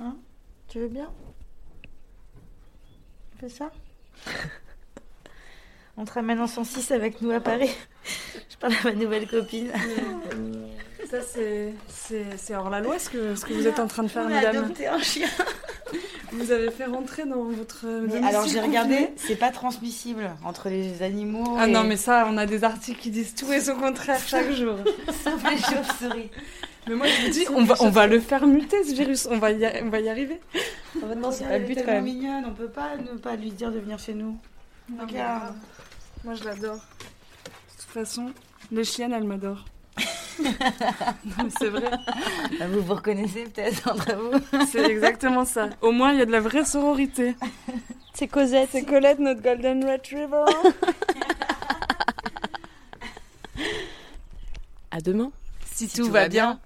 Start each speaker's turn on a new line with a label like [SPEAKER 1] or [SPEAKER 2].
[SPEAKER 1] Hein Tu veux bien? On fait ça? On te ramène en 106 avec nous à Paris. Je parle à ma nouvelle copine.
[SPEAKER 2] Ça, c'est- hors la loi ce que, ce que vous êtes en train de faire,
[SPEAKER 1] On a adopté un chien.
[SPEAKER 2] Vous avez fait rentrer dans votre.
[SPEAKER 1] Mais alors j'ai regardé, c'est pas transmissible entre les animaux.
[SPEAKER 2] Ah
[SPEAKER 1] et...
[SPEAKER 2] non, mais ça, on a des articles qui disent tout et son contraire chaque jour.
[SPEAKER 1] Sauf les chauves-souris.
[SPEAKER 2] Mais moi, je vous dis, on va, on va le faire muter ce virus. On va y, a- on va y arriver.
[SPEAKER 1] non,
[SPEAKER 2] c'est pas le but,
[SPEAKER 1] Elle est
[SPEAKER 2] quand même.
[SPEAKER 1] mignonne, on peut pas ne pas lui dire de venir chez nous. Regarde.
[SPEAKER 2] Moi, je l'adore. De toute façon, les chiennes, elles m'adorent. non, c'est vrai.
[SPEAKER 1] Ah, Vous vous reconnaissez peut-être entre vous.
[SPEAKER 2] C'est exactement ça. Au moins, il y a de la vraie sororité.
[SPEAKER 1] C'est Cosette.
[SPEAKER 2] C'est Colette, notre Golden Retriever.
[SPEAKER 3] À demain.
[SPEAKER 2] Si, tout, va bien.